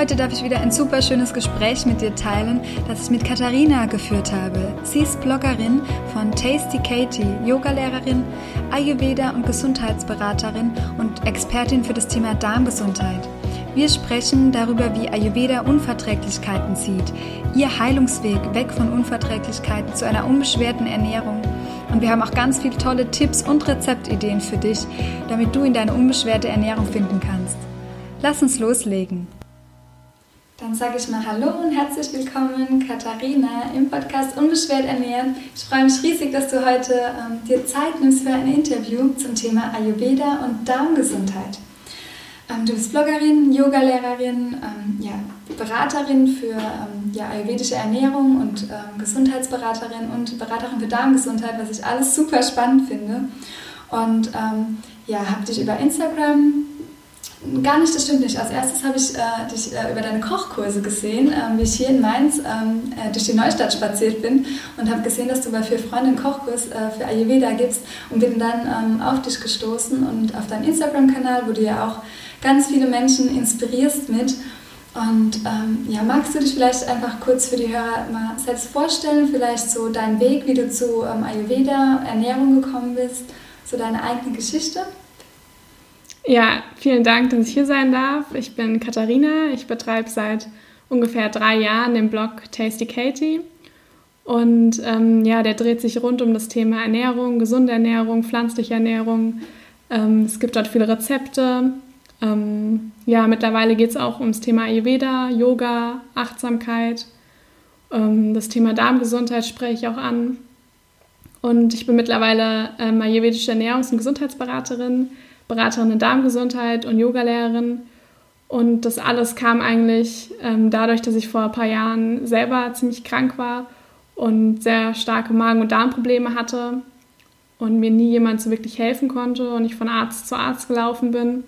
Heute darf ich wieder ein super schönes Gespräch mit dir teilen, das ich mit Katharina geführt habe. Sie ist Bloggerin von Tasty Katie, Yogalehrerin, Ayurveda und Gesundheitsberaterin und Expertin für das Thema Darmgesundheit. Wir sprechen darüber, wie Ayurveda Unverträglichkeiten sieht, ihr Heilungsweg weg von Unverträglichkeiten zu einer unbeschwerten Ernährung. Und wir haben auch ganz viele tolle Tipps und Rezeptideen für dich, damit du in deine unbeschwerte Ernährung finden kannst. Lass uns loslegen. Dann sage ich mal Hallo und herzlich willkommen, Katharina, im Podcast Unbeschwert ernähren. Ich freue mich riesig, dass du heute ähm, dir Zeit nimmst für ein Interview zum Thema Ayurveda und Darmgesundheit. Ähm, du bist Bloggerin, Yogalehrerin, ähm, ja, Beraterin für ähm, ja, ayurvedische Ernährung und ähm, Gesundheitsberaterin und Beraterin für Darmgesundheit, was ich alles super spannend finde. Und ähm, ja, habe dich über Instagram Gar nicht, das stimmt nicht. Als erstes habe ich äh, dich äh, über deine Kochkurse gesehen, äh, wie ich hier in Mainz ähm, äh, durch die Neustadt spaziert bin und habe gesehen, dass du bei Vier Freunde einen Kochkurs äh, für Ayurveda gibst und bin dann ähm, auf dich gestoßen und auf deinen Instagram-Kanal, wo du ja auch ganz viele Menschen inspirierst mit. Und ähm, ja, magst du dich vielleicht einfach kurz für die Hörer mal selbst vorstellen, vielleicht so deinen Weg, wie du zu ähm, Ayurveda, Ernährung gekommen bist, so deine eigene Geschichte? Ja, vielen Dank, dass ich hier sein darf. Ich bin Katharina. Ich betreibe seit ungefähr drei Jahren den Blog Tasty Katie. Und ähm, ja, der dreht sich rund um das Thema Ernährung, gesunde Ernährung, pflanzliche Ernährung. Ähm, es gibt dort viele Rezepte. Ähm, ja, mittlerweile geht es auch ums Thema Ayurveda, Yoga, Achtsamkeit. Ähm, das Thema Darmgesundheit spreche ich auch an. Und ich bin mittlerweile ähm, ayurvedische Ernährungs- und Gesundheitsberaterin Beraterin in Darmgesundheit und Yogalehrerin. Und das alles kam eigentlich ähm, dadurch, dass ich vor ein paar Jahren selber ziemlich krank war und sehr starke Magen- und Darmprobleme hatte und mir nie jemand so wirklich helfen konnte und ich von Arzt zu Arzt gelaufen bin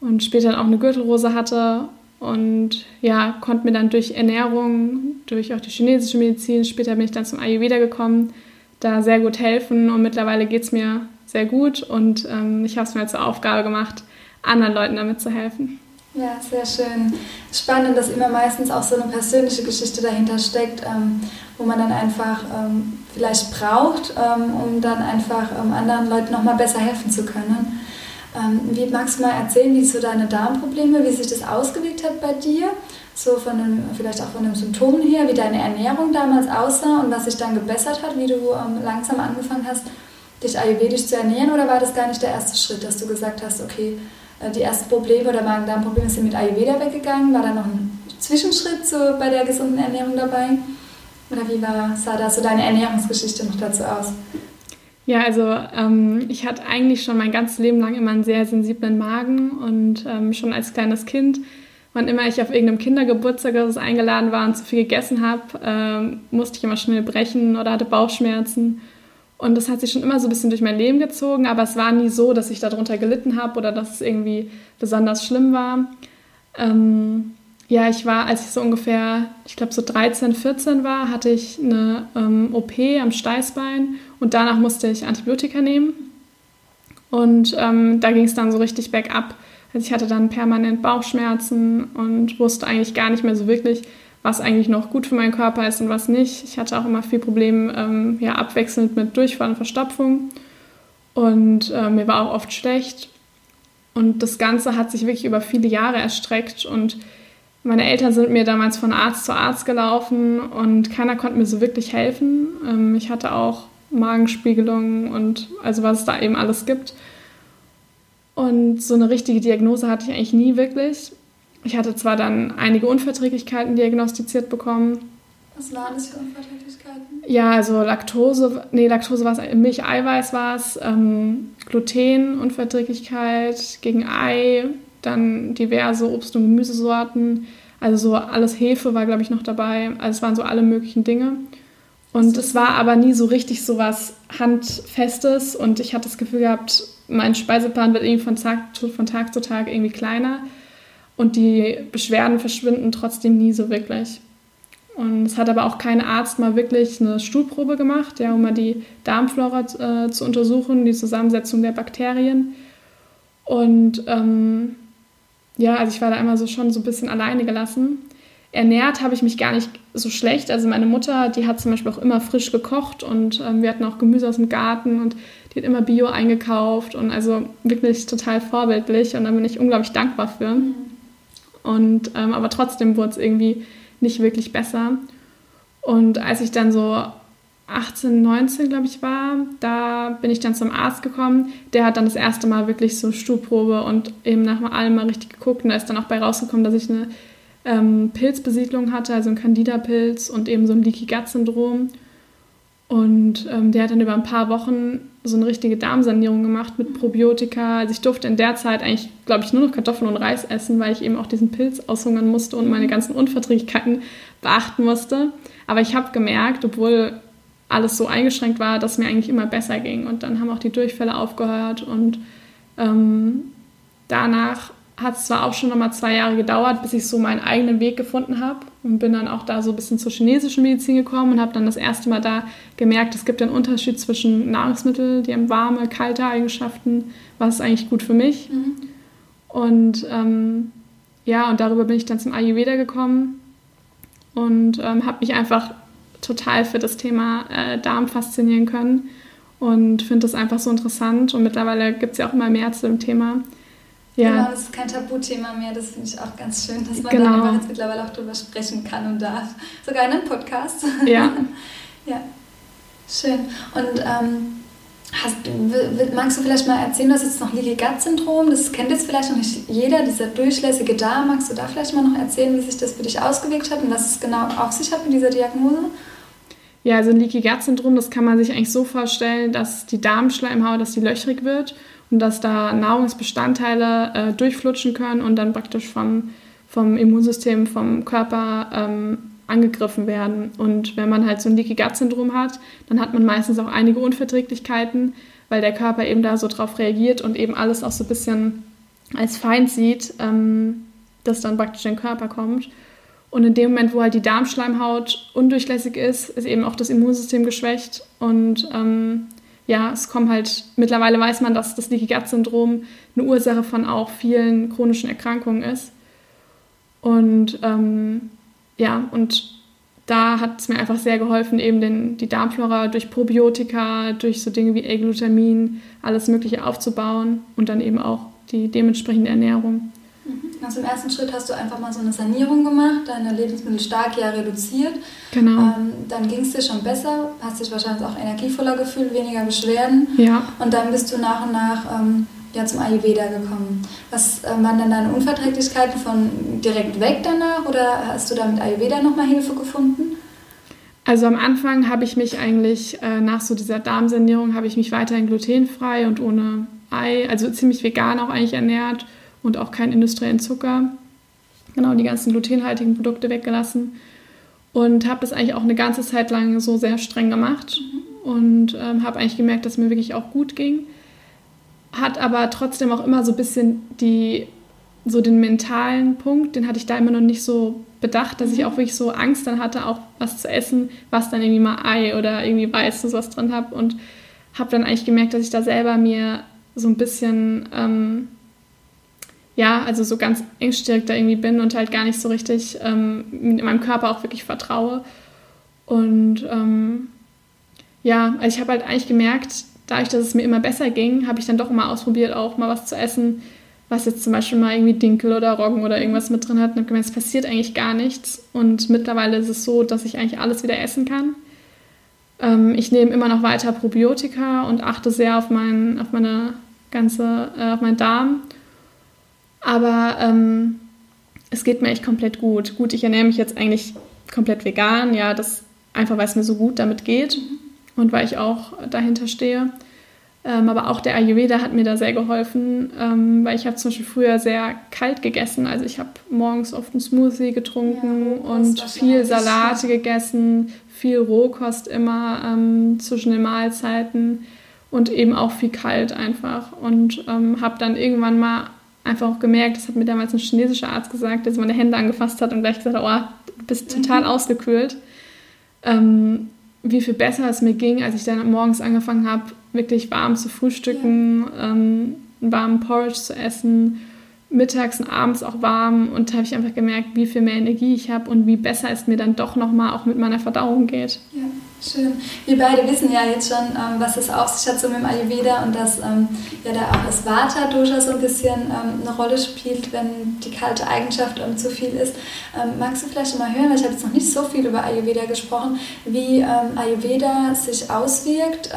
und später auch eine Gürtelrose hatte und ja, konnte mir dann durch Ernährung, durch auch die chinesische Medizin, später bin ich dann zum Ayurveda gekommen, da sehr gut helfen und mittlerweile geht es mir sehr gut und ähm, ich habe es mir zur Aufgabe gemacht, anderen Leuten damit zu helfen. Ja, sehr schön. Spannend, dass immer meistens auch so eine persönliche Geschichte dahinter steckt, ähm, wo man dann einfach ähm, vielleicht braucht, ähm, um dann einfach ähm, anderen Leuten nochmal besser helfen zu können. Ähm, wie magst du mal erzählen, wie so deine Darmprobleme, wie sich das ausgewirkt hat bei dir? So von dem, vielleicht auch von den Symptomen her, wie deine Ernährung damals aussah und was sich dann gebessert hat, wie du ähm, langsam angefangen hast, dich ayurvedisch zu ernähren oder war das gar nicht der erste Schritt, dass du gesagt hast, okay, äh, die ersten Probleme oder Magen-Darm-Probleme sind mit Ayurveda weggegangen? War da noch ein Zwischenschritt so bei der gesunden Ernährung dabei? Oder wie war, sah da so deine Ernährungsgeschichte noch dazu aus? Ja, also ähm, ich hatte eigentlich schon mein ganzes Leben lang immer einen sehr sensiblen Magen und ähm, schon als kleines Kind, wann immer ich auf irgendeinem Kindergeburtstag eingeladen war und zu viel gegessen habe, ähm, musste ich immer schnell brechen oder hatte Bauchschmerzen. Und das hat sich schon immer so ein bisschen durch mein Leben gezogen, aber es war nie so, dass ich darunter gelitten habe oder dass es irgendwie besonders schlimm war. Ähm, ja, ich war, als ich so ungefähr, ich glaube so 13, 14 war, hatte ich eine ähm, OP am Steißbein und danach musste ich Antibiotika nehmen. Und ähm, da ging es dann so richtig bergab. Also ich hatte dann permanent Bauchschmerzen und wusste eigentlich gar nicht mehr so wirklich, was eigentlich noch gut für meinen Körper ist und was nicht. Ich hatte auch immer viel Probleme, ähm, ja, abwechselnd mit Durchfall und Verstopfung. Und äh, mir war auch oft schlecht. Und das Ganze hat sich wirklich über viele Jahre erstreckt. Und meine Eltern sind mir damals von Arzt zu Arzt gelaufen und keiner konnte mir so wirklich helfen. Ähm, ich hatte auch Magenspiegelungen und also was es da eben alles gibt. Und so eine richtige Diagnose hatte ich eigentlich nie wirklich. Ich hatte zwar dann einige Unverträglichkeiten diagnostiziert bekommen. Was waren das für Unverträglichkeiten? Ja, also Laktose, nee, Laktose war es, Milcheiweiß war es, ähm, Glutenunverträglichkeit gegen Ei, dann diverse Obst- und Gemüsesorten, Also so alles Hefe war, glaube ich, noch dabei. Also es waren so alle möglichen Dinge. Und es war aber nie so richtig so was Handfestes und ich hatte das Gefühl gehabt, mein Speiseplan wird irgendwie von Tag, von Tag zu Tag irgendwie kleiner und die Beschwerden verschwinden trotzdem nie so wirklich. Und es hat aber auch kein Arzt mal wirklich eine Stuhlprobe gemacht, ja, um mal die Darmflora äh, zu untersuchen, die Zusammensetzung der Bakterien. Und ähm, ja, also ich war da immer so schon so ein bisschen alleine gelassen. Ernährt habe ich mich gar nicht so schlecht. Also meine Mutter, die hat zum Beispiel auch immer frisch gekocht und ähm, wir hatten auch Gemüse aus dem Garten und die hat immer Bio eingekauft und also wirklich total vorbildlich und da bin ich unglaublich dankbar für. Mhm. Und ähm, aber trotzdem wurde es irgendwie nicht wirklich besser. Und als ich dann so 18, 19, glaube ich, war, da bin ich dann zum Arzt gekommen. Der hat dann das erste Mal wirklich so Stuhlprobe und eben nach allem mal richtig geguckt. Und da ist dann auch bei rausgekommen, dass ich eine ähm, Pilzbesiedlung hatte, also ein Candida-Pilz und eben so ein Leaky Gut-Syndrom. Und ähm, der hat dann über ein paar Wochen so eine richtige Darmsanierung gemacht mit Probiotika. Also ich durfte in der Zeit eigentlich, glaube ich, nur noch Kartoffeln und Reis essen, weil ich eben auch diesen Pilz aushungern musste und meine ganzen Unverträglichkeiten beachten musste. Aber ich habe gemerkt, obwohl alles so eingeschränkt war, dass mir eigentlich immer besser ging. Und dann haben auch die Durchfälle aufgehört und ähm, danach hat es zwar auch schon nochmal zwei Jahre gedauert, bis ich so meinen eigenen Weg gefunden habe und bin dann auch da so ein bisschen zur chinesischen Medizin gekommen und habe dann das erste Mal da gemerkt, es gibt einen Unterschied zwischen Nahrungsmitteln, die haben warme, kalte Eigenschaften, was ist eigentlich gut für mich. Mhm. Und ähm, ja, und darüber bin ich dann zum Ayurveda gekommen und ähm, habe mich einfach total für das Thema äh, Darm faszinieren können und finde das einfach so interessant und mittlerweile gibt es ja auch immer mehr zu dem Thema. Ja. Genau, das ist kein Tabuthema mehr. Das finde ich auch ganz schön, dass man genau. da einfach jetzt mittlerweile auch drüber sprechen kann und darf. Sogar in einem Podcast. Ja. ja. Schön. Und ähm, hast, magst du vielleicht mal erzählen, du hast jetzt noch Leaky Gut Syndrom, das kennt jetzt vielleicht noch nicht jeder, dieser durchlässige Darm. Magst du da vielleicht mal noch erzählen, wie sich das für dich ausgewirkt hat und was es genau auf sich hat mit dieser Diagnose? Ja, also ein Leaky Gut Syndrom, das kann man sich eigentlich so vorstellen, dass die Darmschleimhaut, dass die löchrig wird dass da Nahrungsbestandteile äh, durchflutschen können und dann praktisch vom, vom Immunsystem, vom Körper ähm, angegriffen werden. Und wenn man halt so ein Leaky Gut Syndrom hat, dann hat man meistens auch einige Unverträglichkeiten, weil der Körper eben da so drauf reagiert und eben alles auch so ein bisschen als Feind sieht, ähm, das dann praktisch in den Körper kommt. Und in dem Moment, wo halt die Darmschleimhaut undurchlässig ist, ist eben auch das Immunsystem geschwächt und ähm, ja, es kommt halt, mittlerweile weiß man, dass das Leaky Gut Syndrom eine Ursache von auch vielen chronischen Erkrankungen ist. Und ähm, ja, und da hat es mir einfach sehr geholfen, eben den, die Darmflora durch Probiotika, durch so Dinge wie L-Glutamin, alles Mögliche aufzubauen und dann eben auch die dementsprechende Ernährung. Also im ersten Schritt hast du einfach mal so eine Sanierung gemacht, deine Lebensmittel stark ja reduziert. Genau. Ähm, dann ging es dir schon besser, hast dich wahrscheinlich auch energievoller gefühlt, weniger Beschwerden. Ja. Und dann bist du nach und nach ähm, ja, zum Ayurveda gekommen. Was äh, waren dann deine Unverträglichkeiten von direkt weg danach oder hast du da mit Ayurveda nochmal Hilfe gefunden? Also am Anfang habe ich mich eigentlich äh, nach so dieser Darmsanierung habe ich mich weiterhin glutenfrei und ohne Ei, also ziemlich vegan auch eigentlich ernährt und auch keinen industriellen Zucker. Genau, die ganzen glutenhaltigen Produkte weggelassen. Und habe das eigentlich auch eine ganze Zeit lang so sehr streng gemacht mhm. und ähm, habe eigentlich gemerkt, dass es mir wirklich auch gut ging. Hat aber trotzdem auch immer so ein bisschen die, so den mentalen Punkt, den hatte ich da immer noch nicht so bedacht, dass mhm. ich auch wirklich so Angst dann hatte, auch was zu essen, was dann irgendwie mal Ei oder irgendwie Weiß was drin habe. Und habe dann eigentlich gemerkt, dass ich da selber mir so ein bisschen ähm, ja, also so ganz engstirrig da irgendwie bin und halt gar nicht so richtig ähm, meinem Körper auch wirklich vertraue. Und ähm, ja, also ich habe halt eigentlich gemerkt, dadurch, dass es mir immer besser ging, habe ich dann doch immer ausprobiert, auch mal was zu essen, was jetzt zum Beispiel mal irgendwie Dinkel oder Roggen oder irgendwas mit drin hat. Und habe gemerkt, es passiert eigentlich gar nichts. Und mittlerweile ist es so, dass ich eigentlich alles wieder essen kann. Ähm, ich nehme immer noch weiter Probiotika und achte sehr auf, mein, auf meine ganze, äh, auf meinen Darm aber ähm, es geht mir echt komplett gut. Gut, ich ernähre mich jetzt eigentlich komplett vegan, ja, das einfach weil es mir so gut damit geht und weil ich auch dahinter stehe. Ähm, aber auch der Ayurveda hat mir da sehr geholfen, ähm, weil ich habe zum Beispiel früher sehr kalt gegessen. Also ich habe morgens oft einen Smoothie getrunken ja, und viel Salate gegessen, viel Rohkost immer ähm, zwischen den Mahlzeiten und eben auch viel kalt einfach. Und ähm, habe dann irgendwann mal einfach auch gemerkt, das hat mir damals ein chinesischer Arzt gesagt, der meine Hände angefasst hat und gleich gesagt hat, oh, du bist total mhm. ausgekühlt. Ähm, wie viel besser es mir ging, als ich dann morgens angefangen habe, wirklich warm zu frühstücken, ja. ähm, einen warmen Porridge zu essen, mittags und abends auch warm. Und da habe ich einfach gemerkt, wie viel mehr Energie ich habe und wie besser es mir dann doch nochmal auch mit meiner Verdauung geht. Ja. Schön. Wir beide wissen ja jetzt schon, ähm, was es auf sich hat so mit dem Ayurveda und dass ähm, ja da auch das Vata durchaus so ein bisschen ähm, eine Rolle spielt, wenn die kalte Eigenschaft ähm, zu viel ist. Ähm, magst du vielleicht mal hören, weil ich habe jetzt noch nicht so viel über Ayurveda gesprochen, wie ähm, Ayurveda sich auswirkt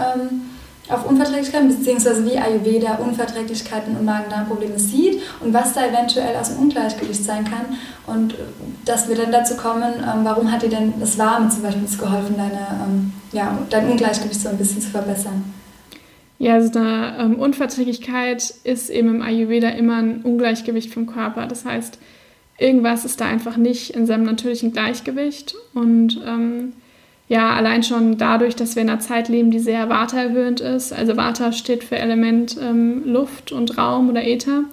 auf Unverträglichkeiten, beziehungsweise wie Ayurveda Unverträglichkeiten und Magen-Darm-Probleme sieht und was da eventuell aus dem Ungleichgewicht sein kann. Und dass wir dann dazu kommen, ähm, warum hat dir denn das Warme zum Beispiel geholfen, deine, ähm, ja, dein Ungleichgewicht so ein bisschen zu verbessern? Ja, also eine ähm, Unverträglichkeit ist eben im Ayurveda immer ein Ungleichgewicht vom Körper. Das heißt, irgendwas ist da einfach nicht in seinem natürlichen Gleichgewicht und ähm, ja, allein schon dadurch, dass wir in einer Zeit leben, die sehr Vata-erhöhend ist. Also Vata steht für Element ähm, Luft und Raum oder Äther.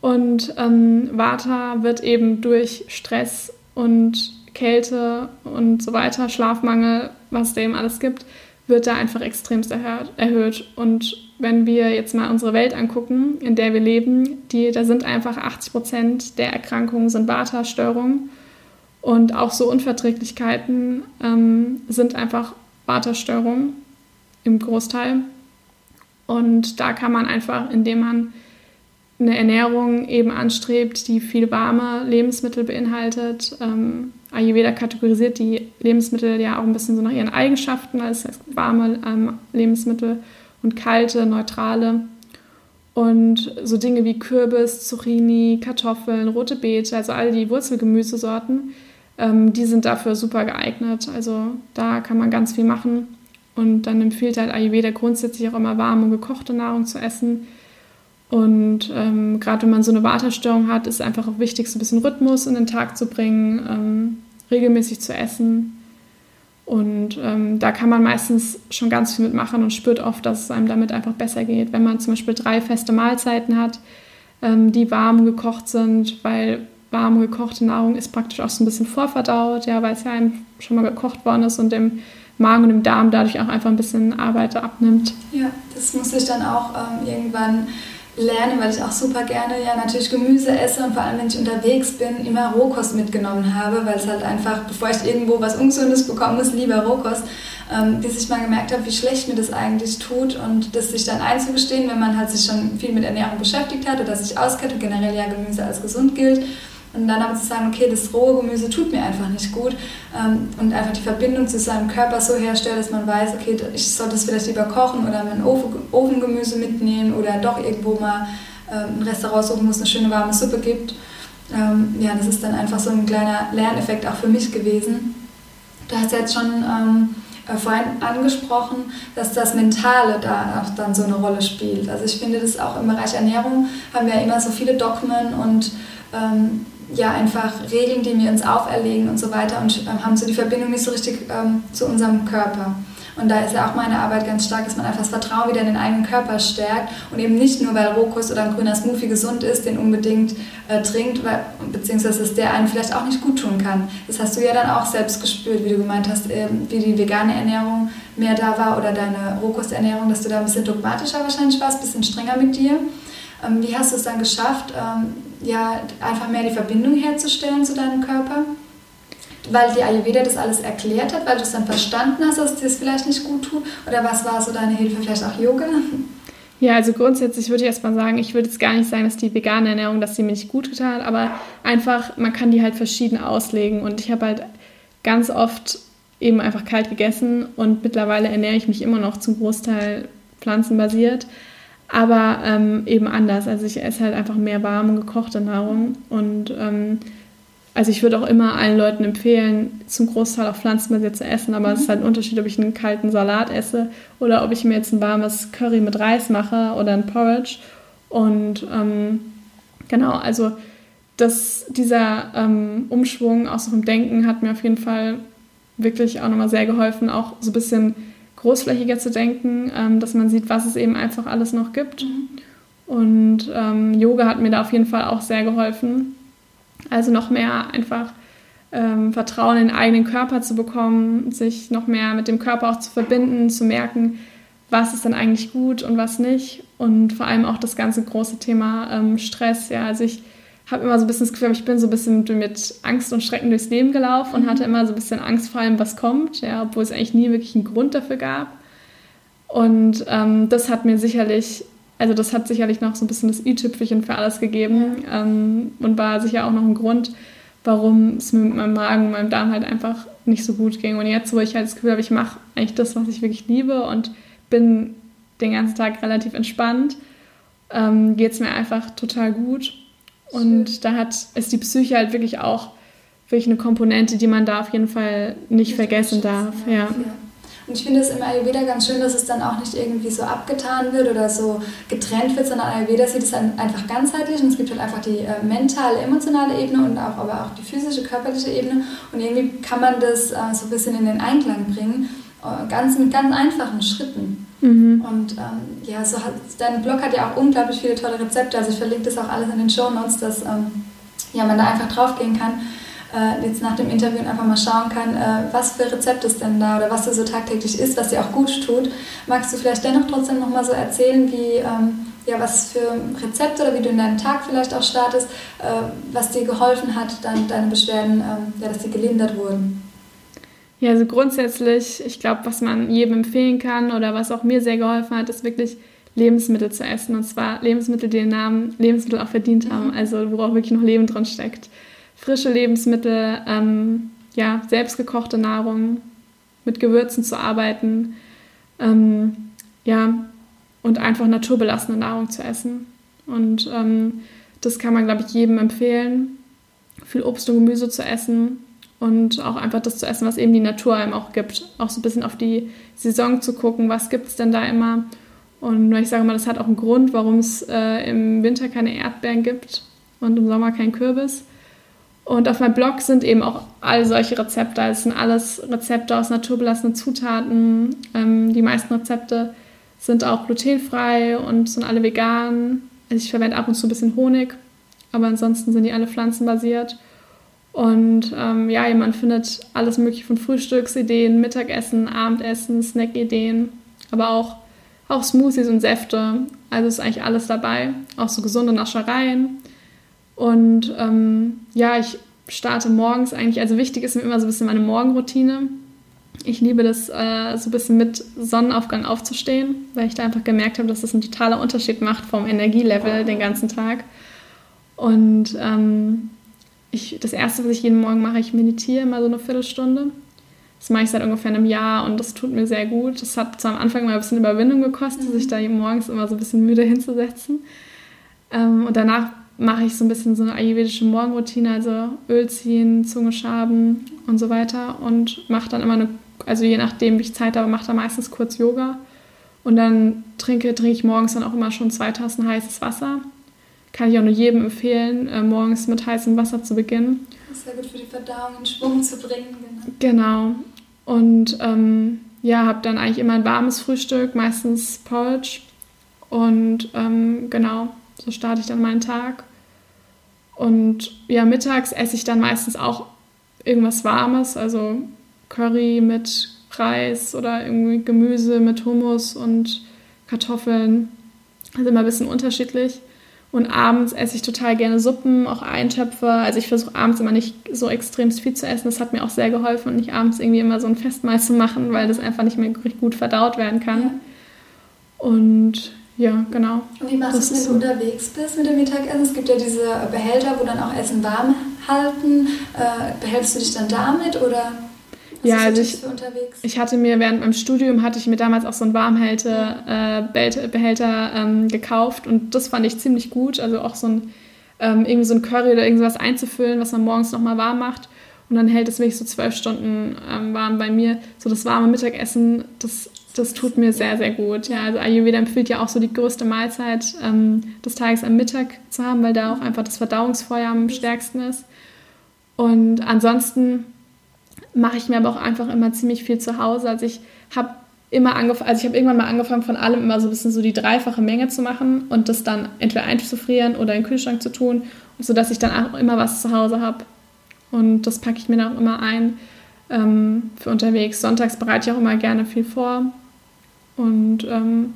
Und ähm, Vata wird eben durch Stress und Kälte und so weiter, Schlafmangel, was eben alles gibt, wird da einfach extremst erhöht. Und wenn wir jetzt mal unsere Welt angucken, in der wir leben, die, da sind einfach 80 Prozent der Erkrankungen sind Vata-Störungen. Und auch so Unverträglichkeiten ähm, sind einfach Waterstörungen im Großteil. Und da kann man einfach, indem man eine Ernährung eben anstrebt, die viel warme Lebensmittel beinhaltet. Ähm, Ayurveda kategorisiert die Lebensmittel ja auch ein bisschen so nach ihren Eigenschaften, heißt warme ähm, Lebensmittel und kalte, neutrale. Und so Dinge wie Kürbis, Zucchini, Kartoffeln, rote Beete, also all die Wurzelgemüsesorten, ähm, die sind dafür super geeignet. Also da kann man ganz viel machen. Und dann empfiehlt halt Ayurveda grundsätzlich auch immer warme und gekochte Nahrung zu essen. Und ähm, gerade wenn man so eine Waterstörung hat, ist es einfach auch wichtig, so ein bisschen Rhythmus in den Tag zu bringen, ähm, regelmäßig zu essen. Und ähm, da kann man meistens schon ganz viel mitmachen und spürt oft, dass es einem damit einfach besser geht. Wenn man zum Beispiel drei feste Mahlzeiten hat, ähm, die warm gekocht sind, weil warm gekochte Nahrung ist praktisch auch so ein bisschen vorverdaut, ja, weil es ja einem schon mal gekocht worden ist und dem Magen und dem Darm dadurch auch einfach ein bisschen Arbeit abnimmt. Ja, das muss ich dann auch ähm, irgendwann lernen, weil ich auch super gerne ja natürlich Gemüse esse und vor allem wenn ich unterwegs bin, immer Rohkost mitgenommen habe, weil es halt einfach, bevor ich irgendwo was Ungesundes bekomme, ist lieber Rohkost, ähm, bis ich mal gemerkt habe, wie schlecht mir das eigentlich tut und das sich dann einzugestehen, wenn man halt sich schon viel mit Ernährung beschäftigt hat oder sich auskennt und generell ja Gemüse als gesund gilt, und dann aber zu sagen, okay, das rohe Gemüse tut mir einfach nicht gut ähm, und einfach die Verbindung zu seinem Körper so herstellen, dass man weiß, okay, ich sollte es vielleicht lieber kochen oder mein Ofengemüse mitnehmen oder doch irgendwo mal ähm, ein Restaurant suchen, wo es eine schöne warme Suppe gibt. Ähm, ja, das ist dann einfach so ein kleiner Lerneffekt auch für mich gewesen. Du hast jetzt schon ähm, äh, vorhin angesprochen, dass das Mentale da auch dann so eine Rolle spielt. Also ich finde das auch im Bereich Ernährung haben wir ja immer so viele Dogmen und ähm, ja einfach Regeln, die wir uns auferlegen und so weiter und ähm, haben so die Verbindung nicht so richtig ähm, zu unserem Körper. Und da ist ja auch meine Arbeit ganz stark, dass man einfach das Vertrauen wieder in den eigenen Körper stärkt und eben nicht nur, weil Rohkost oder ein grüner Smoothie gesund ist, den unbedingt äh, trinkt, weil, beziehungsweise dass der einen vielleicht auch nicht gut tun kann. Das hast du ja dann auch selbst gespürt, wie du gemeint hast, äh, wie die vegane Ernährung mehr da war oder deine Rohkosternährung, dass du da ein bisschen dogmatischer wahrscheinlich warst, ein bisschen strenger mit dir. Ähm, wie hast du es dann geschafft, ähm, ja, einfach mehr die Verbindung herzustellen zu deinem Körper? Weil die Ayurveda das alles erklärt hat, weil du es dann verstanden hast, dass es dir vielleicht nicht gut tut? Oder was war so deine Hilfe? Vielleicht auch Yoga? Ja, also grundsätzlich würde ich erstmal sagen, ich würde jetzt gar nicht sagen, dass die vegane Ernährung, dass sie mir nicht gut getan hat, aber einfach, man kann die halt verschieden auslegen. Und ich habe halt ganz oft eben einfach kalt gegessen und mittlerweile ernähre ich mich immer noch zum Großteil pflanzenbasiert aber ähm, eben anders. Also ich esse halt einfach mehr warme, gekochte Nahrung und ähm, also ich würde auch immer allen Leuten empfehlen, zum Großteil auch pflanzenbasiert zu essen, aber mhm. es ist halt ein Unterschied, ob ich einen kalten Salat esse oder ob ich mir jetzt ein warmes Curry mit Reis mache oder ein Porridge. Und ähm, genau, also das, dieser ähm, Umschwung aus dem Denken hat mir auf jeden Fall wirklich auch nochmal sehr geholfen, auch so ein bisschen großflächiger zu denken, ähm, dass man sieht, was es eben einfach alles noch gibt. Mhm. Und ähm, Yoga hat mir da auf jeden Fall auch sehr geholfen. Also noch mehr einfach ähm, Vertrauen in den eigenen Körper zu bekommen, sich noch mehr mit dem Körper auch zu verbinden, zu merken, was ist denn eigentlich gut und was nicht. Und vor allem auch das ganze große Thema ähm, Stress. Ja, also ich habe immer so ein bisschen das Gefühl, ich bin so ein bisschen mit Angst und Schrecken durchs Leben gelaufen und mhm. hatte immer so ein bisschen Angst vor allem, was kommt, ja, obwohl es eigentlich nie wirklich einen Grund dafür gab. Und ähm, das hat mir sicherlich also das hat sicherlich noch so ein bisschen das i-Tüpfelchen für alles gegeben ja. ähm, und war sicher auch noch ein Grund, warum es mir mit meinem Magen und meinem Darm halt einfach nicht so gut ging. Und jetzt, wo ich halt das Gefühl habe, ich mache eigentlich das, was ich wirklich liebe und bin den ganzen Tag relativ entspannt, ähm, geht es mir einfach total gut. Und Schön. da hat, ist die Psyche halt wirklich auch wirklich eine Komponente, die man da auf jeden Fall nicht vergessen darf. ja. ja. Und ich finde es im Ayurveda ganz schön, dass es dann auch nicht irgendwie so abgetan wird oder so getrennt wird, sondern Ayurveda sieht es dann einfach ganzheitlich und es gibt halt einfach die äh, mentale, emotionale Ebene und auch, aber auch die physische, körperliche Ebene und irgendwie kann man das äh, so ein bisschen in den Einklang bringen, äh, ganz mit ganz einfachen Schritten. Mhm. Und ähm, ja, so hat, dein Blog hat ja auch unglaublich viele tolle Rezepte, also ich verlinke das auch alles in den Show Notes, dass ähm, ja, man da einfach draufgehen kann äh, jetzt nach dem Interview einfach mal schauen kann, äh, was für Rezept ist denn da oder was du so tagtäglich isst, was dir auch gut tut. Magst du vielleicht dennoch trotzdem noch mal so erzählen, wie, ähm, ja, was für Rezepte oder wie du in deinen Tag vielleicht auch startest, äh, was dir geholfen hat, dann deine Beschwerden, ähm, ja, dass sie gelindert wurden? Ja, also grundsätzlich, ich glaube, was man jedem empfehlen kann oder was auch mir sehr geholfen hat, ist wirklich Lebensmittel zu essen. Und zwar Lebensmittel, die den Namen Lebensmittel auch verdient haben, mhm. also wo auch wirklich noch Leben drin steckt frische Lebensmittel, ähm, ja, selbstgekochte Nahrung, mit Gewürzen zu arbeiten, ähm, ja, und einfach naturbelassene Nahrung zu essen. Und ähm, das kann man, glaube ich, jedem empfehlen, viel Obst und Gemüse zu essen und auch einfach das zu essen, was eben die Natur einem auch gibt. Auch so ein bisschen auf die Saison zu gucken, was gibt es denn da immer. Und ich sage mal, das hat auch einen Grund, warum es äh, im Winter keine Erdbeeren gibt und im Sommer kein Kürbis. Und auf meinem Blog sind eben auch all solche Rezepte. Es sind alles Rezepte aus naturbelassenen Zutaten. Ähm, die meisten Rezepte sind auch glutenfrei und sind alle vegan. Also ich verwende ab und zu ein bisschen Honig, aber ansonsten sind die alle pflanzenbasiert. Und ähm, ja, man findet alles mögliche von Frühstücksideen, Mittagessen, Abendessen, Snackideen, aber auch, auch Smoothies und Säfte. Also ist eigentlich alles dabei. Auch so gesunde Naschereien. Und ähm, ja, ich starte morgens eigentlich, also wichtig ist mir immer so ein bisschen meine Morgenroutine. Ich liebe das, äh, so ein bisschen mit Sonnenaufgang aufzustehen, weil ich da einfach gemerkt habe, dass das einen totaler Unterschied macht vom Energielevel den ganzen Tag. Und ähm, ich, das Erste, was ich jeden Morgen mache, ich meditiere immer so eine Viertelstunde. Das mache ich seit ungefähr einem Jahr und das tut mir sehr gut. Das hat zwar am Anfang mal ein bisschen Überwindung gekostet, sich da morgens immer so ein bisschen müde hinzusetzen. Ähm, und danach mache ich so ein bisschen so eine ayurvedische Morgenroutine, also Öl ziehen, Zunge schaben und so weiter und mache dann immer eine, also je nachdem, wie ich Zeit habe, mache da meistens kurz Yoga und dann trinke, trinke ich morgens dann auch immer schon zwei Tassen heißes Wasser. Kann ich auch nur jedem empfehlen, äh, morgens mit heißem Wasser zu beginnen. Das ist sehr gut für die Verdauung in Schwung zu bringen. Genau. genau. Und ähm, ja, habe dann eigentlich immer ein warmes Frühstück, meistens Porridge. Und ähm, genau, so starte ich dann meinen Tag. Und ja, mittags esse ich dann meistens auch irgendwas Warmes, also Curry mit Reis oder irgendwie Gemüse mit Hummus und Kartoffeln. Also immer ein bisschen unterschiedlich. Und abends esse ich total gerne Suppen, auch Eintöpfe. Also ich versuche abends immer nicht so extrem viel zu essen. Das hat mir auch sehr geholfen und nicht abends irgendwie immer so ein Festmahl zu machen, weil das einfach nicht mehr gut verdaut werden kann. Ja. Und ja, genau. Und wie machst du es, wenn du unterwegs bist mit dem Mittagessen? Es gibt ja diese Behälter, wo dann auch Essen warm halten. Äh, behältst du dich dann damit oder ja, also ich, ich hatte mir während meinem Studium hatte ich mir damals auch so einen Warmhältebehälter äh, ähm, gekauft und das fand ich ziemlich gut. Also auch so ein ähm, irgendwie so ein Curry oder irgendwas einzufüllen, was man morgens nochmal warm macht. Und dann hält es wirklich so zwölf Stunden ähm, warm bei mir. So das warme Mittagessen, das, das tut mir sehr, sehr gut. Ja, also Ayurveda empfiehlt ja auch so die größte Mahlzeit ähm, des Tages am Mittag zu haben, weil da auch einfach das Verdauungsfeuer am stärksten ist. Und ansonsten mache ich mir aber auch einfach immer ziemlich viel zu Hause. Also ich habe immer angefangen, also ich habe irgendwann mal angefangen, von allem immer so ein bisschen so die dreifache Menge zu machen und das dann entweder einzufrieren oder in den Kühlschrank zu tun, sodass ich dann auch immer was zu Hause habe. Und das packe ich mir dann auch immer ein ähm, für unterwegs. Sonntags bereite ich auch immer gerne viel vor. Und ähm,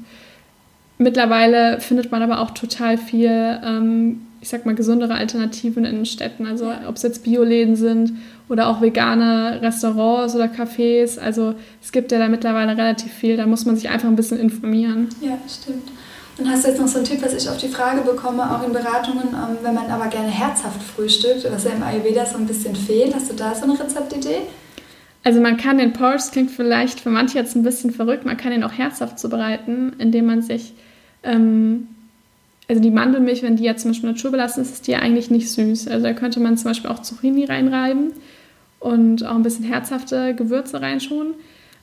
mittlerweile findet man aber auch total viel ähm, ich sag mal, gesündere Alternativen in den Städten. Also ob es jetzt Bioläden sind oder auch vegane Restaurants oder Cafés. Also es gibt ja da mittlerweile relativ viel. Da muss man sich einfach ein bisschen informieren. Ja, stimmt. Und hast du jetzt noch so einen Tipp, was ich auf die Frage bekomme, auch in Beratungen, ähm, wenn man aber gerne herzhaft frühstückt, was ja im Ayurveda so ein bisschen fehlt. Hast du da so eine Rezeptidee? Also man kann den Porridge, klingt vielleicht für manche jetzt ein bisschen verrückt, man kann ihn auch herzhaft zubereiten, indem man sich ähm, also die Mandelmilch, wenn die jetzt zum Beispiel naturbelassen ist, ist die ja eigentlich nicht süß. Also da könnte man zum Beispiel auch Zucchini reinreiben und auch ein bisschen herzhafte Gewürze reinschonen.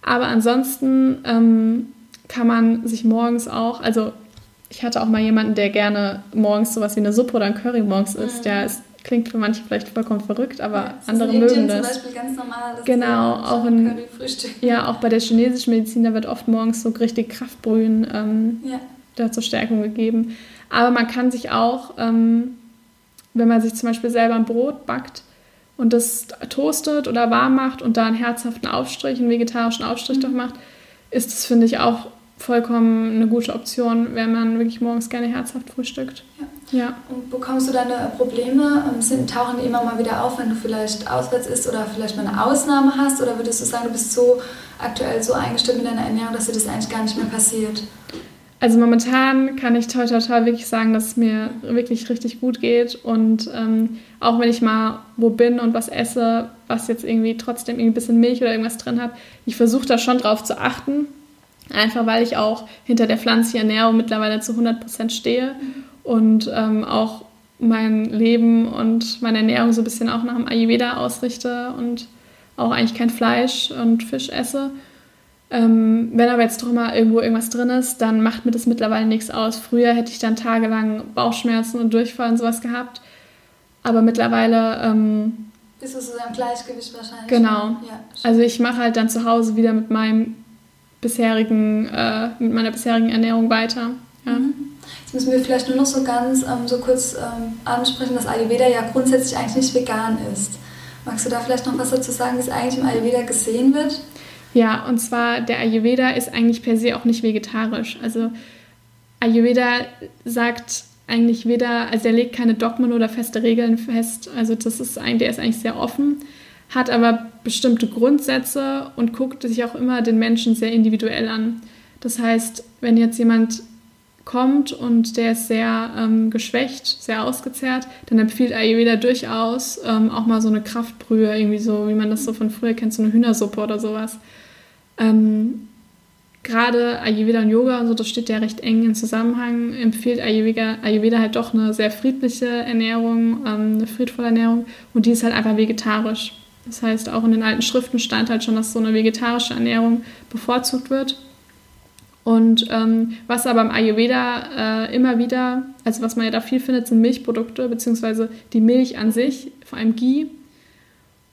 Aber ansonsten ähm, kann man sich morgens auch, also ich hatte auch mal jemanden, der gerne morgens sowas wie eine Suppe oder ein Curry morgens isst. Ja, es klingt für manche vielleicht vollkommen verrückt, aber ja, andere mögen das. zum Beispiel ganz normal. genau, auch in, ja, auch bei der chinesischen Medizin, da wird oft morgens so richtig Kraftbrühen ähm, ja. da zur Stärkung gegeben. Aber man kann sich auch, ähm, wenn man sich zum Beispiel selber ein Brot backt und das toastet oder warm macht und da einen herzhaften Aufstrich, einen vegetarischen Aufstrich mhm. drauf macht, ist das, finde ich, auch vollkommen eine gute Option, wenn man wirklich morgens gerne herzhaft frühstückt. Ja. ja. Und bekommst du deine Probleme, ähm, sind, tauchen die immer mal wieder auf, wenn du vielleicht auswärts isst oder vielleicht mal eine Ausnahme hast? Oder würdest du sagen, du bist so aktuell so eingestellt mit deiner Ernährung, dass dir das eigentlich gar nicht mehr passiert? Also momentan kann ich toll, toll, toll wirklich sagen, dass es mir wirklich richtig gut geht. Und ähm, auch wenn ich mal wo bin und was esse, was jetzt irgendwie trotzdem irgendwie ein bisschen Milch oder irgendwas drin hat, ich versuche da schon drauf zu achten. Einfach weil ich auch hinter der pflanzlichen Ernährung mittlerweile zu 100% stehe und ähm, auch mein Leben und meine Ernährung so ein bisschen auch nach dem Ayurveda ausrichte und auch eigentlich kein Fleisch und Fisch esse. Ähm, wenn aber jetzt doch mal irgendwo irgendwas drin ist, dann macht mir das mittlerweile nichts aus. Früher hätte ich dann tagelang Bauchschmerzen und Durchfall und sowas gehabt. Aber mittlerweile. Ähm, Bist du so im Gleichgewicht wahrscheinlich? Genau. Ja, also ich mache halt dann zu Hause wieder mit meinem bisherigen, äh, mit meiner bisherigen Ernährung weiter. Ja. Mhm. Jetzt müssen wir vielleicht nur noch so ganz ähm, so kurz ähm, ansprechen, dass Ayurveda ja grundsätzlich eigentlich nicht vegan ist. Magst du da vielleicht noch was dazu sagen, wie es eigentlich im Ayurveda gesehen wird? Ja, und zwar der Ayurveda ist eigentlich per se auch nicht vegetarisch. Also Ayurveda sagt eigentlich weder, also er legt keine Dogmen oder feste Regeln fest. Also das ist eigentlich, der ist eigentlich sehr offen, hat aber bestimmte Grundsätze und guckt sich auch immer den Menschen sehr individuell an. Das heißt, wenn jetzt jemand kommt und der ist sehr ähm, geschwächt, sehr ausgezehrt, dann empfiehlt Ayurveda durchaus ähm, auch mal so eine Kraftbrühe, irgendwie so, wie man das so von früher kennt, so eine Hühnersuppe oder sowas. Ähm, Gerade Ayurveda und Yoga und so, das steht ja recht eng im Zusammenhang, empfiehlt Ayurveda, Ayurveda halt doch eine sehr friedliche Ernährung, ähm, eine friedvolle Ernährung und die ist halt einfach vegetarisch. Das heißt, auch in den alten Schriften stand halt schon, dass so eine vegetarische Ernährung bevorzugt wird. Und ähm, was aber im Ayurveda äh, immer wieder, also was man ja da viel findet, sind Milchprodukte, beziehungsweise die Milch an sich, vor allem Ghee.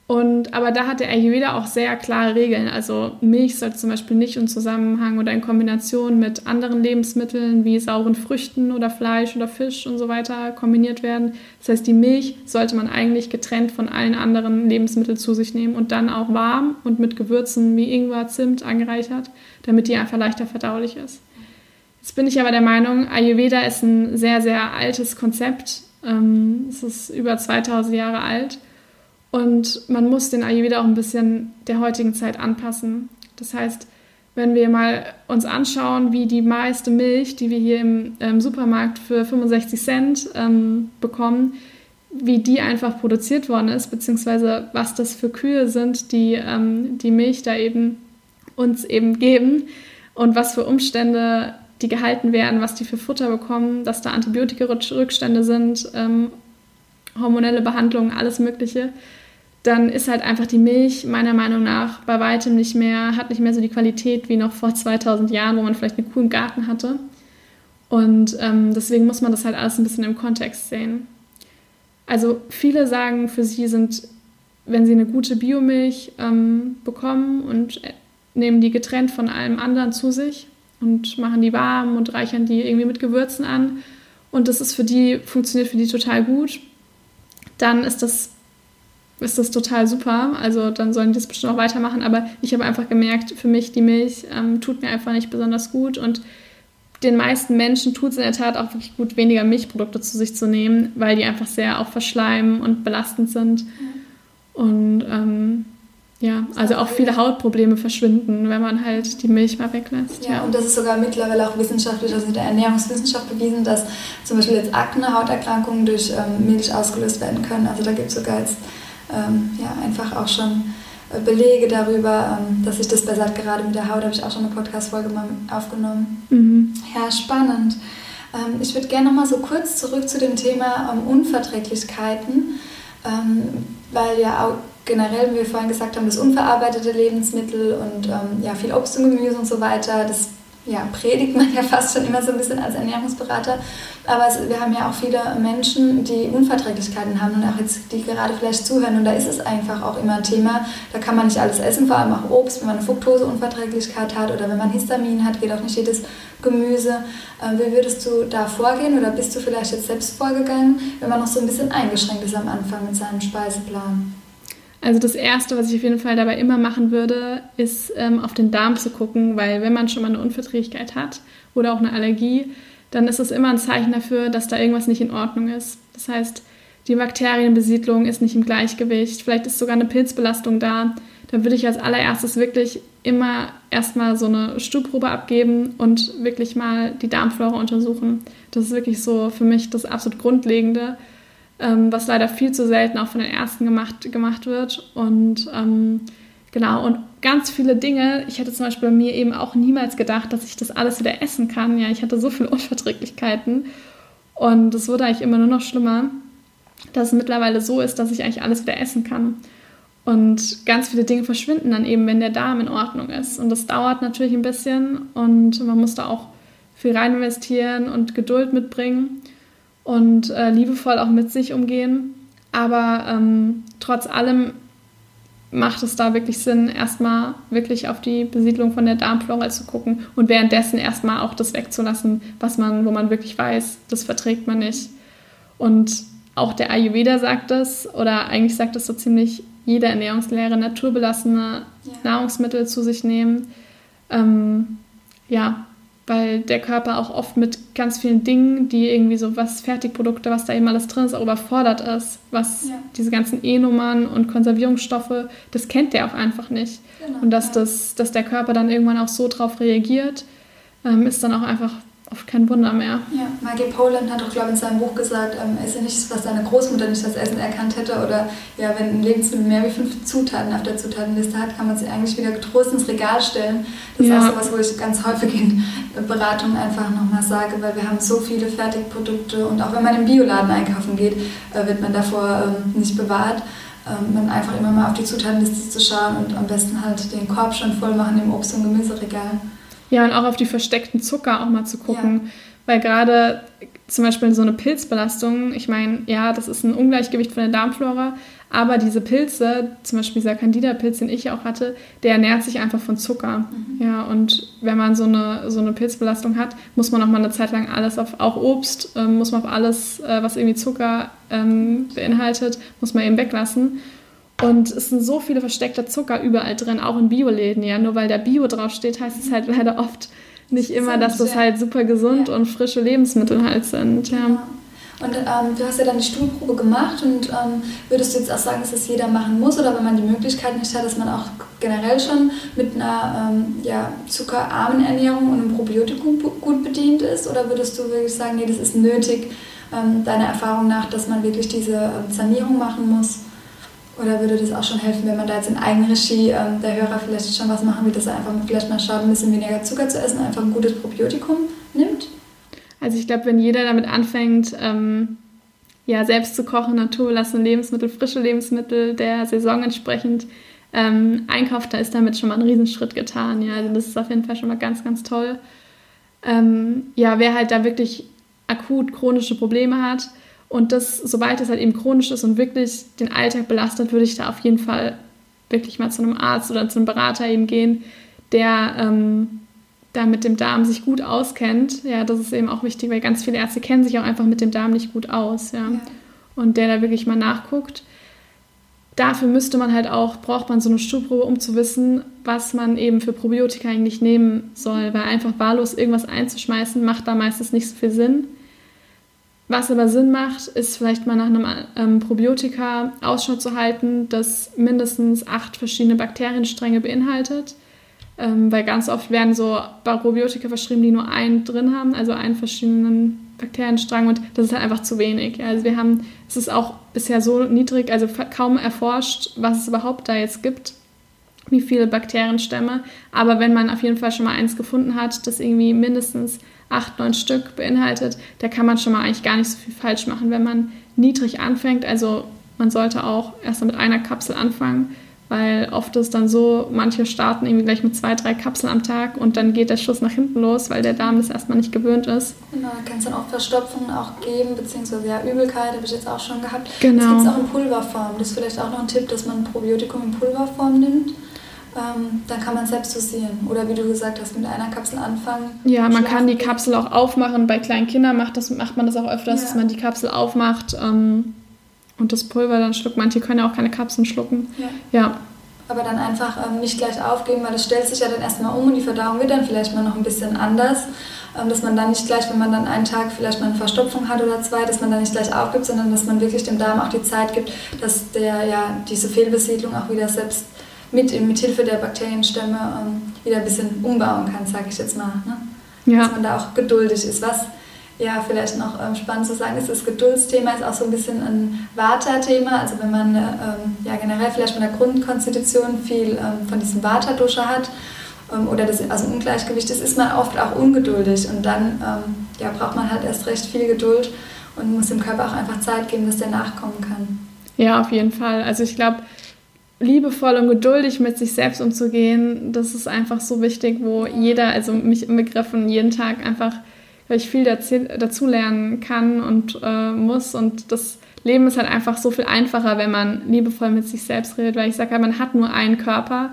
Und, aber da hat der Ayurveda auch sehr klare Regeln. Also Milch sollte zum Beispiel nicht in Zusammenhang oder in Kombination mit anderen Lebensmitteln wie sauren Früchten oder Fleisch oder Fisch und so weiter kombiniert werden. Das heißt, die Milch sollte man eigentlich getrennt von allen anderen Lebensmitteln zu sich nehmen und dann auch warm und mit Gewürzen wie Ingwer, Zimt angereichert, damit die einfach leichter verdaulich ist. Jetzt bin ich aber der Meinung, Ayurveda ist ein sehr, sehr altes Konzept. Ähm, es ist über 2000 Jahre alt und man muss den Ayurveda auch ein bisschen der heutigen Zeit anpassen. Das heißt, wenn wir mal uns anschauen, wie die meiste Milch, die wir hier im ähm, Supermarkt für 65 Cent ähm, bekommen, wie die einfach produziert worden ist, beziehungsweise was das für Kühe sind, die ähm, die Milch da eben uns eben geben und was für Umstände die gehalten werden, was die für Futter bekommen, dass da Antibiotika-Rückstände sind ähm, hormonelle Behandlungen, alles Mögliche, dann ist halt einfach die Milch meiner Meinung nach bei weitem nicht mehr, hat nicht mehr so die Qualität wie noch vor 2000 Jahren, wo man vielleicht eine Kuh im Garten hatte. Und ähm, deswegen muss man das halt alles ein bisschen im Kontext sehen. Also viele sagen, für sie sind, wenn sie eine gute Biomilch ähm, bekommen und äh, nehmen die getrennt von allem anderen zu sich und machen die warm und reichern die irgendwie mit Gewürzen an und das ist für die, funktioniert für die total gut, dann ist das ist das total super. Also dann sollen die das bestimmt auch weitermachen. Aber ich habe einfach gemerkt, für mich die Milch ähm, tut mir einfach nicht besonders gut. Und den meisten Menschen tut es in der Tat auch wirklich gut, weniger Milchprodukte zu sich zu nehmen, weil die einfach sehr auch verschleimen und belastend sind. Und ähm, ja, also auch viele Hautprobleme verschwinden, wenn man halt die Milch mal weglässt. Ja, ja, und das ist sogar mittlerweile auch wissenschaftlich, also in der Ernährungswissenschaft bewiesen, dass zum Beispiel jetzt Akne, Hauterkrankungen durch ähm, Milch ausgelöst werden können. Also da gibt es sogar jetzt ja, einfach auch schon äh, Belege darüber, ähm, dass sich das bessert, gerade mit der Haut, habe ich auch schon eine Podcast-Folge mal aufgenommen. Mhm. Ja, spannend. Ähm, ich würde gerne noch mal so kurz zurück zu dem Thema ähm, Unverträglichkeiten, ähm, weil ja auch generell, wie wir vorhin gesagt haben, das unverarbeitete Lebensmittel und ähm, ja, viel Obst und Gemüse und so weiter, das ja, predigt man ja fast schon immer so ein bisschen als Ernährungsberater. Aber es, wir haben ja auch viele Menschen, die Unverträglichkeiten haben und auch jetzt, die gerade vielleicht zuhören. Und da ist es einfach auch immer ein Thema. Da kann man nicht alles essen, vor allem auch Obst, wenn man eine Fructoseunverträglichkeit hat oder wenn man Histamin hat, geht auch nicht jedes Gemüse. Äh, wie würdest du da vorgehen oder bist du vielleicht jetzt selbst vorgegangen, wenn man noch so ein bisschen eingeschränkt ist am Anfang mit seinem Speiseplan? Also das Erste, was ich auf jeden Fall dabei immer machen würde, ist ähm, auf den Darm zu gucken, weil wenn man schon mal eine Unverträglichkeit hat oder auch eine Allergie, dann ist es immer ein Zeichen dafür, dass da irgendwas nicht in Ordnung ist. Das heißt, die Bakterienbesiedlung ist nicht im Gleichgewicht, vielleicht ist sogar eine Pilzbelastung da. Dann würde ich als allererstes wirklich immer erstmal so eine Stuhlprobe abgeben und wirklich mal die Darmflora untersuchen. Das ist wirklich so für mich das absolut Grundlegende ähm, was leider viel zu selten auch von den Ärzten gemacht, gemacht wird. Und ähm, genau, und ganz viele Dinge, ich hätte zum Beispiel bei mir eben auch niemals gedacht, dass ich das alles wieder essen kann. Ja, ich hatte so viele Unverträglichkeiten und es wurde eigentlich immer nur noch schlimmer, dass es mittlerweile so ist, dass ich eigentlich alles wieder essen kann. Und ganz viele Dinge verschwinden dann eben, wenn der Darm in Ordnung ist. Und das dauert natürlich ein bisschen und man muss da auch viel rein investieren und Geduld mitbringen und äh, liebevoll auch mit sich umgehen. Aber ähm, trotz allem macht es da wirklich Sinn, erstmal wirklich auf die Besiedlung von der Darmflora zu gucken und währenddessen erstmal auch das wegzulassen, was man, wo man wirklich weiß, das verträgt man nicht. Und auch der Ayurveda sagt das, oder eigentlich sagt das so ziemlich jede Ernährungslehre, naturbelassene ja. Nahrungsmittel zu sich nehmen. Ähm, ja, weil der Körper auch oft mit ganz vielen Dingen, die irgendwie so was Fertigprodukte, was da eben alles drin ist, auch überfordert ist, was ja. diese ganzen E-Nummern und Konservierungsstoffe, das kennt der auch einfach nicht. Genau, und dass, das, dass der Körper dann irgendwann auch so drauf reagiert, ähm, ist dann auch einfach oft kein Wunder mehr. Ja, Maggie Poland hat auch, glaube ich, in seinem Buch gesagt, ähm, esse nicht, was seine Großmutter nicht als Essen erkannt hätte. Oder ja, wenn ein Lebensmittel mehr wie fünf Zutaten auf der Zutatenliste hat, kann man sie eigentlich wieder getrost ins Regal stellen. Das ja. ist auch so was, wo ich ganz häufig in Beratungen einfach nochmal sage, weil wir haben so viele Fertigprodukte und auch wenn man im Bioladen einkaufen geht, äh, wird man davor ähm, nicht bewahrt. Ähm, man einfach immer mal auf die Zutatenliste zu schauen und am besten halt den Korb schon voll machen im Obst- und Gemüseregal. Ja, und auch auf die versteckten Zucker auch mal zu gucken. Ja. Weil gerade zum Beispiel so eine Pilzbelastung, ich meine, ja, das ist ein Ungleichgewicht von der Darmflora, aber diese Pilze, zum Beispiel dieser Candida-Pilz, den ich auch hatte, der ernährt sich einfach von Zucker. Mhm. Ja, und wenn man so eine, so eine Pilzbelastung hat, muss man auch mal eine Zeit lang alles auf, auch Obst, ähm, muss man auf alles, äh, was irgendwie Zucker ähm, beinhaltet, muss man eben weglassen. Und es sind so viele versteckte Zucker überall drin, auch in Bioläden. Ja, nur weil da Bio draufsteht, heißt es halt leider oft nicht immer, dass das halt super gesund ja. und frische Lebensmittel halt sind. Ja. Genau. Und ähm, du hast ja dann die Stuhlprobe gemacht und ähm, würdest du jetzt auch sagen, dass das jeder machen muss oder wenn man die Möglichkeit nicht hat, dass man auch generell schon mit einer ähm, ja, zuckerarmen Ernährung und einem Probiotikum gut bedient ist? Oder würdest du wirklich sagen, nee, das ist nötig, ähm, deiner Erfahrung nach, dass man wirklich diese ähm, Sanierung machen muss? Oder würde das auch schon helfen, wenn man da jetzt in Eigenregie ähm, der Hörer vielleicht schon was machen will, dass er einfach vielleicht mal schaut, ein bisschen weniger Zucker zu essen, einfach ein gutes Probiotikum nimmt? Also ich glaube, wenn jeder damit anfängt, ähm, ja, selbst zu kochen, naturbelassene Lebensmittel, frische Lebensmittel der Saison entsprechend ähm, einkauft, da ist damit schon mal ein Riesenschritt getan. Ja, also das ist auf jeden Fall schon mal ganz, ganz toll. Ähm, ja, wer halt da wirklich akut chronische Probleme hat und das, sobald es halt eben chronisch ist und wirklich den Alltag belastet, würde ich da auf jeden Fall wirklich mal zu einem Arzt oder zu einem Berater eben gehen, der ähm, da mit dem Darm sich gut auskennt. Ja, das ist eben auch wichtig, weil ganz viele Ärzte kennen sich auch einfach mit dem Darm nicht gut aus. Ja. ja. Und der da wirklich mal nachguckt dafür müsste man halt auch, braucht man so eine Stuhlprobe, um zu wissen, was man eben für Probiotika eigentlich nehmen soll, weil einfach wahllos irgendwas einzuschmeißen, macht da meistens nicht so viel Sinn. Was aber Sinn macht, ist vielleicht mal nach einem ähm, Probiotika Ausschau zu halten, das mindestens acht verschiedene Bakterienstränge beinhaltet. Ähm, weil ganz oft werden so Probiotika verschrieben, die nur einen drin haben, also einen verschiedenen Bakterienstrang und das ist halt einfach zu wenig. Also wir haben, es ist auch bisher so niedrig, also kaum erforscht, was es überhaupt da jetzt gibt, wie viele Bakterienstämme. Aber wenn man auf jeden Fall schon mal eins gefunden hat, das irgendwie mindestens acht, neun Stück beinhaltet, da kann man schon mal eigentlich gar nicht so viel falsch machen, wenn man niedrig anfängt. Also man sollte auch erst mit einer Kapsel anfangen weil oft ist dann so, manche starten irgendwie gleich mit zwei, drei Kapseln am Tag und dann geht der Schuss nach hinten los, weil der Darm das erstmal nicht gewöhnt ist. Genau, da kann es dann auch Verstopfungen auch geben, beziehungsweise ja, Übelkeit habe ich jetzt auch schon gehabt. Genau. Das gibt es auch in Pulverform. Das ist vielleicht auch noch ein Tipp, dass man ein Probiotikum in Pulverform nimmt. Ähm, dann kann man selbst dosieren. Oder wie du gesagt hast, mit einer Kapsel anfangen. Ja, man kann die Kapsel auch aufmachen. Bei kleinen Kindern macht, das, macht man das auch öfters, ja. dass man die Kapsel aufmacht. Ähm, und das Pulver dann schluckt. Manche können ja auch keine Kapseln schlucken. Ja. ja. Aber dann einfach ähm, nicht gleich aufgeben, weil das stellt sich ja dann erstmal um und die Verdauung wird dann vielleicht mal noch ein bisschen anders. Ähm, dass man dann nicht gleich, wenn man dann einen Tag vielleicht mal eine Verstopfung hat oder zwei, dass man dann nicht gleich aufgibt, sondern dass man wirklich dem Darm auch die Zeit gibt, dass der ja diese Fehlbesiedlung auch wieder selbst mit, mit Hilfe der Bakterienstämme ähm, wieder ein bisschen umbauen kann, sage ich jetzt mal. Ne? Ja. Dass man da auch geduldig ist. Was ja, vielleicht noch ähm, spannend zu sagen ist, das Geduldsthema ist auch so ein bisschen ein Vata-Thema. Also wenn man ähm, ja, generell vielleicht von der Grundkonstitution viel ähm, von diesem Vata-Dosha hat ähm, oder das also Ungleichgewicht ist, ist man oft auch ungeduldig und dann ähm, ja, braucht man halt erst recht viel Geduld und muss dem Körper auch einfach Zeit geben, dass der nachkommen kann. Ja, auf jeden Fall. Also ich glaube, liebevoll und geduldig mit sich selbst umzugehen, das ist einfach so wichtig, wo jeder, also mich im Begriffen, jeden Tag einfach ich viel dazu lernen kann und äh, muss. Und das Leben ist halt einfach so viel einfacher, wenn man liebevoll mit sich selbst redet, weil ich sage, man hat nur einen Körper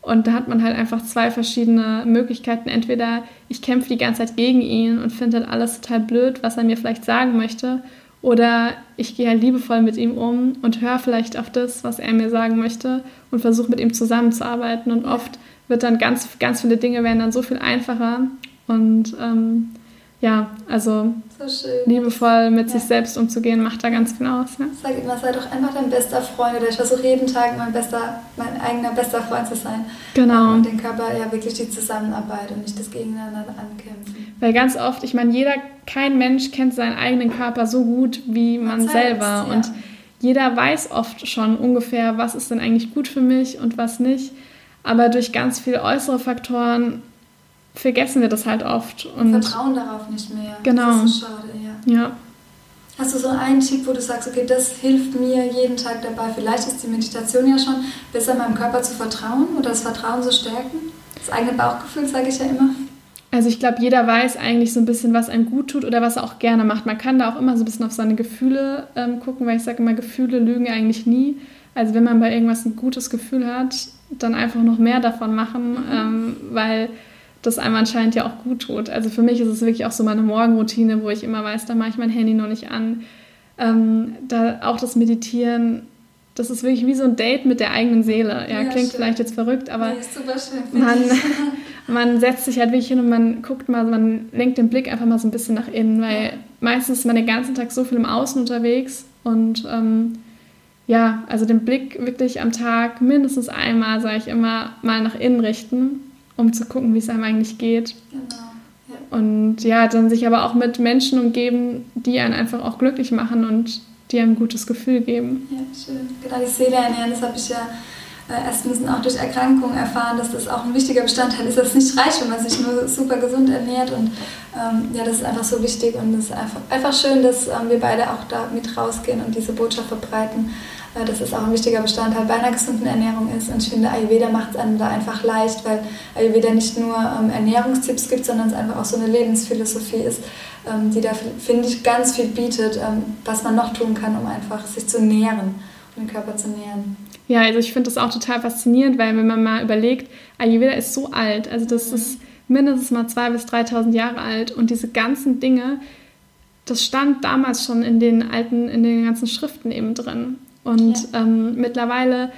und da hat man halt einfach zwei verschiedene Möglichkeiten. Entweder ich kämpfe die ganze Zeit gegen ihn und finde halt alles total blöd, was er mir vielleicht sagen möchte, oder ich gehe halt liebevoll mit ihm um und höre vielleicht auf das, was er mir sagen möchte und versuche mit ihm zusammenzuarbeiten. Und oft wird dann ganz, ganz viele Dinge werden dann so viel einfacher. Und ähm, ja, also so liebevoll mit ja. sich selbst umzugehen, macht da ganz viel aus. Ne? Sag immer, sei doch einfach dein bester Freund oder ich versuche jeden Tag mein, bester, mein eigener bester Freund zu sein. Genau. Und den Körper ja wirklich die Zusammenarbeit und nicht das Gegeneinander ankämpfen. Weil ganz oft, ich meine, jeder, kein Mensch kennt seinen eigenen Körper so gut wie man, man selber. Ja. Und jeder weiß oft schon ungefähr, was ist denn eigentlich gut für mich und was nicht. Aber durch ganz viele äußere Faktoren vergessen wir das halt oft. Und Vertrauen darauf nicht mehr. Genau. Das ist schade, ja. ja. Hast du so einen Tipp, wo du sagst, okay, das hilft mir jeden Tag dabei? Vielleicht ist die Meditation ja schon besser meinem Körper zu vertrauen oder das Vertrauen zu stärken? Das eigene Bauchgefühl, sage ich ja immer. Also ich glaube, jeder weiß eigentlich so ein bisschen, was einem gut tut oder was er auch gerne macht. Man kann da auch immer so ein bisschen auf seine Gefühle ähm, gucken, weil ich sage immer, Gefühle lügen eigentlich nie. Also wenn man bei irgendwas ein gutes Gefühl hat, dann einfach noch mehr davon machen, mhm. ähm, weil das einem anscheinend ja auch gut tut. Also für mich ist es wirklich auch so meine Morgenroutine, wo ich immer weiß, da mache ich mein Handy noch nicht an. Ähm, da auch das Meditieren, das ist wirklich wie so ein Date mit der eigenen Seele. Ja, ja klingt schön. vielleicht jetzt verrückt, aber ja, man, man setzt sich halt wirklich hin und man guckt mal, man lenkt den Blick einfach mal so ein bisschen nach innen, weil meistens ist man den ganzen Tag so viel im Außen unterwegs und ähm, ja, also den Blick wirklich am Tag mindestens einmal, sage ich immer, mal nach innen richten um zu gucken, wie es einem eigentlich geht. Genau. Und ja, dann sich aber auch mit Menschen umgeben, die einen einfach auch glücklich machen und die einem ein gutes Gefühl geben. Ja, schön. Genau, die Seele ernähren, das habe ich ja äh, erst müssen auch durch Erkrankungen erfahren, dass das auch ein wichtiger Bestandteil ist, dass es nicht reicht, wenn man sich nur super gesund ernährt. Und ähm, ja, das ist einfach so wichtig und es ist einfach, einfach schön, dass ähm, wir beide auch da mit rausgehen und diese Botschaft verbreiten, äh, dass es auch ein wichtiger Bestandteil bei einer gesunden Ernährung ist. Und ich finde, Ayurveda macht es einem da einfach leicht, weil Ayurveda nicht nur ähm, Ernährungstipps gibt, sondern es einfach auch so eine Lebensphilosophie ist, ähm, die da, finde ich, ganz viel bietet, ähm, was man noch tun kann, um einfach sich zu nähren und den Körper zu nähren. Ja, also ich finde das auch total faszinierend, weil wenn man mal überlegt, Ayurveda ist so alt, also das mhm. ist mindestens mal 2.000 bis 3.000 Jahre alt und diese ganzen Dinge, das stand damals schon in den alten, in den ganzen Schriften eben drin. Und ja. ähm, mittlerweile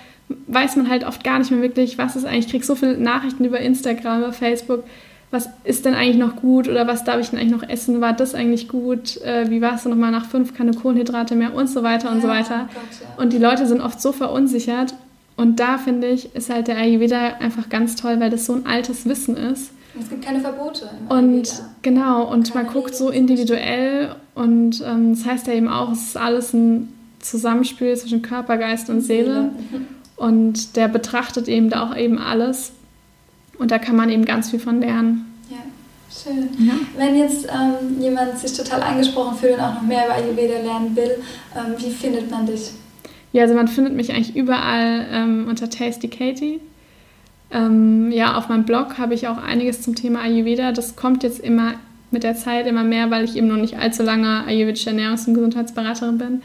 weiß man halt oft gar nicht mehr wirklich, was ist eigentlich. Ich kriege so viele Nachrichten über Instagram, über Facebook, was ist denn eigentlich noch gut oder was darf ich denn eigentlich noch essen? War das eigentlich gut? Äh, wie war es denn nochmal nach fünf keine Kohlenhydrate mehr und so weiter und ja, so weiter. Gott, ja. Und die Leute sind oft so verunsichert. Und da finde ich, ist halt der Ayurveda einfach ganz toll, weil das so ein altes Wissen ist. Es gibt keine Verbote. und genau, und keine man guckt so individuell und ähm, das heißt ja eben auch, es ist alles ein Zusammenspiel zwischen Körper, Geist und Seele. Und der betrachtet eben da auch eben alles und da kann man eben ganz viel von lernen. Ja, schön. Ja. Wenn jetzt ähm, jemand sich total angesprochen fühlt und auch noch mehr über Ayurveda lernen will, ähm, wie findet man dich? Ja, also man findet mich eigentlich überall ähm, unter Tasty Katie. Ähm, ja, auf meinem Blog habe ich auch einiges zum Thema Ayurveda. Das kommt jetzt immer mit der Zeit immer mehr, weil ich eben noch nicht allzu lange ayurvedische Ernährungs- und Gesundheitsberaterin bin.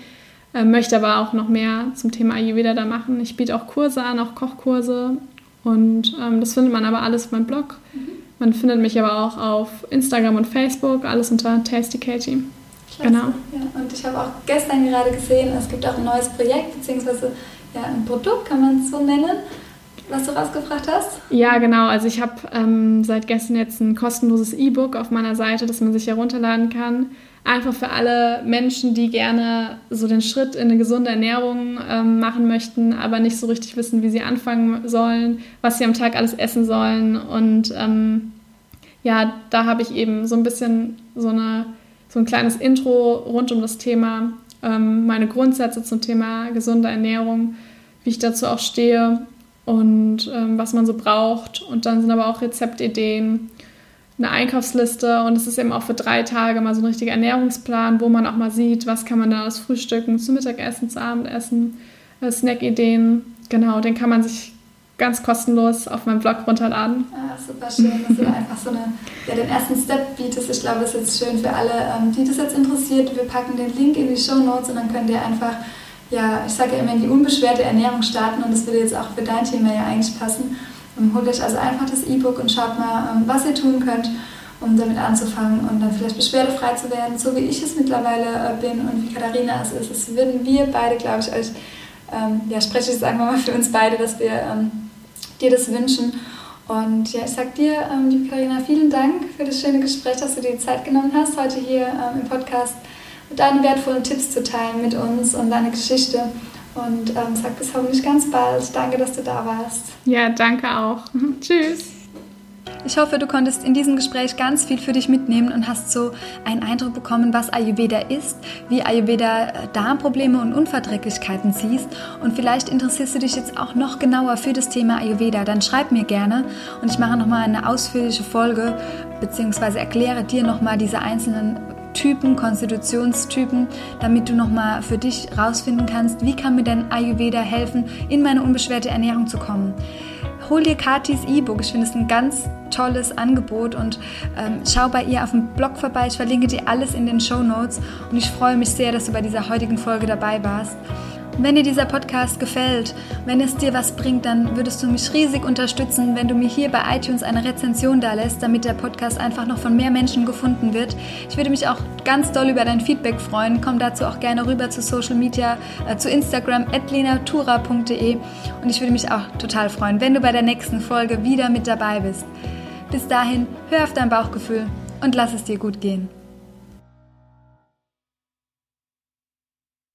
Äh, möchte aber auch noch mehr zum Thema Ayurveda da machen. Ich biete auch Kurse an, auch Kochkurse und ähm, das findet man aber alles auf meinem Blog. Mhm. Man findet mich aber auch auf Instagram und Facebook, alles unter Tasty Katie. Genau. Ja, und ich habe auch gestern gerade gesehen, es gibt auch ein neues Projekt, beziehungsweise ja, ein Produkt, kann man es so nennen, was du rausgebracht hast? Ja, genau. Also ich habe ähm, seit gestern jetzt ein kostenloses E-Book auf meiner Seite, das man sich herunterladen kann einfach für alle Menschen, die gerne so den Schritt in eine gesunde Ernährung ähm, machen möchten, aber nicht so richtig wissen, wie sie anfangen sollen, was sie am Tag alles essen sollen. Und ähm, ja, da habe ich eben so ein bisschen so, eine, so ein kleines Intro rund um das Thema, ähm, meine Grundsätze zum Thema gesunde Ernährung, wie ich dazu auch stehe und ähm, was man so braucht. Und dann sind aber auch Rezeptideen eine Einkaufsliste und es ist eben auch für drei Tage mal so ein richtiger Ernährungsplan, wo man auch mal sieht, was kann man da aus Frühstücken, zum Mittagessen, zum Abendessen, äh, Snack-Ideen. Genau, den kann man sich ganz kostenlos auf meinem Blog runterladen. Ah, super schön, dass du einfach so eine, ja, den ersten Step bietest. Ich glaube, das ist jetzt schön für alle, ähm, die das jetzt interessiert. Wir packen den Link in die Show Notes und dann könnt ihr einfach, ja, ich sage ja immer, in die unbeschwerte Ernährung starten und das würde jetzt auch für dein Thema ja eigentlich passen. Holt euch also einfach das E-Book und schaut mal, ähm, was ihr tun könnt, um damit anzufangen und dann vielleicht beschwerdefrei zu werden, so wie ich es mittlerweile äh, bin und wie Katharina es ist. Das würden wir beide, glaube ich, euch, ähm, ja, spreche ich sagen wir mal für uns beide, dass wir ähm, dir das wünschen. Und ja, ich sage dir, ähm, liebe Katharina, vielen Dank für das schöne Gespräch, dass du dir die Zeit genommen hast, heute hier ähm, im Podcast deine wertvollen Tipps zu teilen mit uns und deine Geschichte und ähm, sag bis hoffentlich ganz bald. Danke, dass du da warst. Ja, danke auch. Tschüss. Ich hoffe, du konntest in diesem Gespräch ganz viel für dich mitnehmen und hast so einen Eindruck bekommen, was Ayurveda ist, wie Ayurveda äh, Darmprobleme und Unverträglichkeiten siehst. Und vielleicht interessierst du dich jetzt auch noch genauer für das Thema Ayurveda. Dann schreib mir gerne und ich mache nochmal eine ausführliche Folge beziehungsweise erkläre dir nochmal diese einzelnen Typen, Konstitutionstypen, damit du nochmal für dich rausfinden kannst, wie kann mir denn Ayurveda helfen, in meine unbeschwerte Ernährung zu kommen. Hol dir Katis E-Book, ich finde es ein ganz tolles Angebot und ähm, schau bei ihr auf dem Blog vorbei. Ich verlinke dir alles in den Show Notes und ich freue mich sehr, dass du bei dieser heutigen Folge dabei warst. Wenn dir dieser Podcast gefällt, wenn es dir was bringt, dann würdest du mich riesig unterstützen, wenn du mir hier bei iTunes eine Rezension da lässt, damit der Podcast einfach noch von mehr Menschen gefunden wird. Ich würde mich auch ganz doll über dein Feedback freuen. Komm dazu auch gerne rüber zu Social Media, äh, zu Instagram @lenatura.de und ich würde mich auch total freuen, wenn du bei der nächsten Folge wieder mit dabei bist. Bis dahin, hör auf dein Bauchgefühl und lass es dir gut gehen.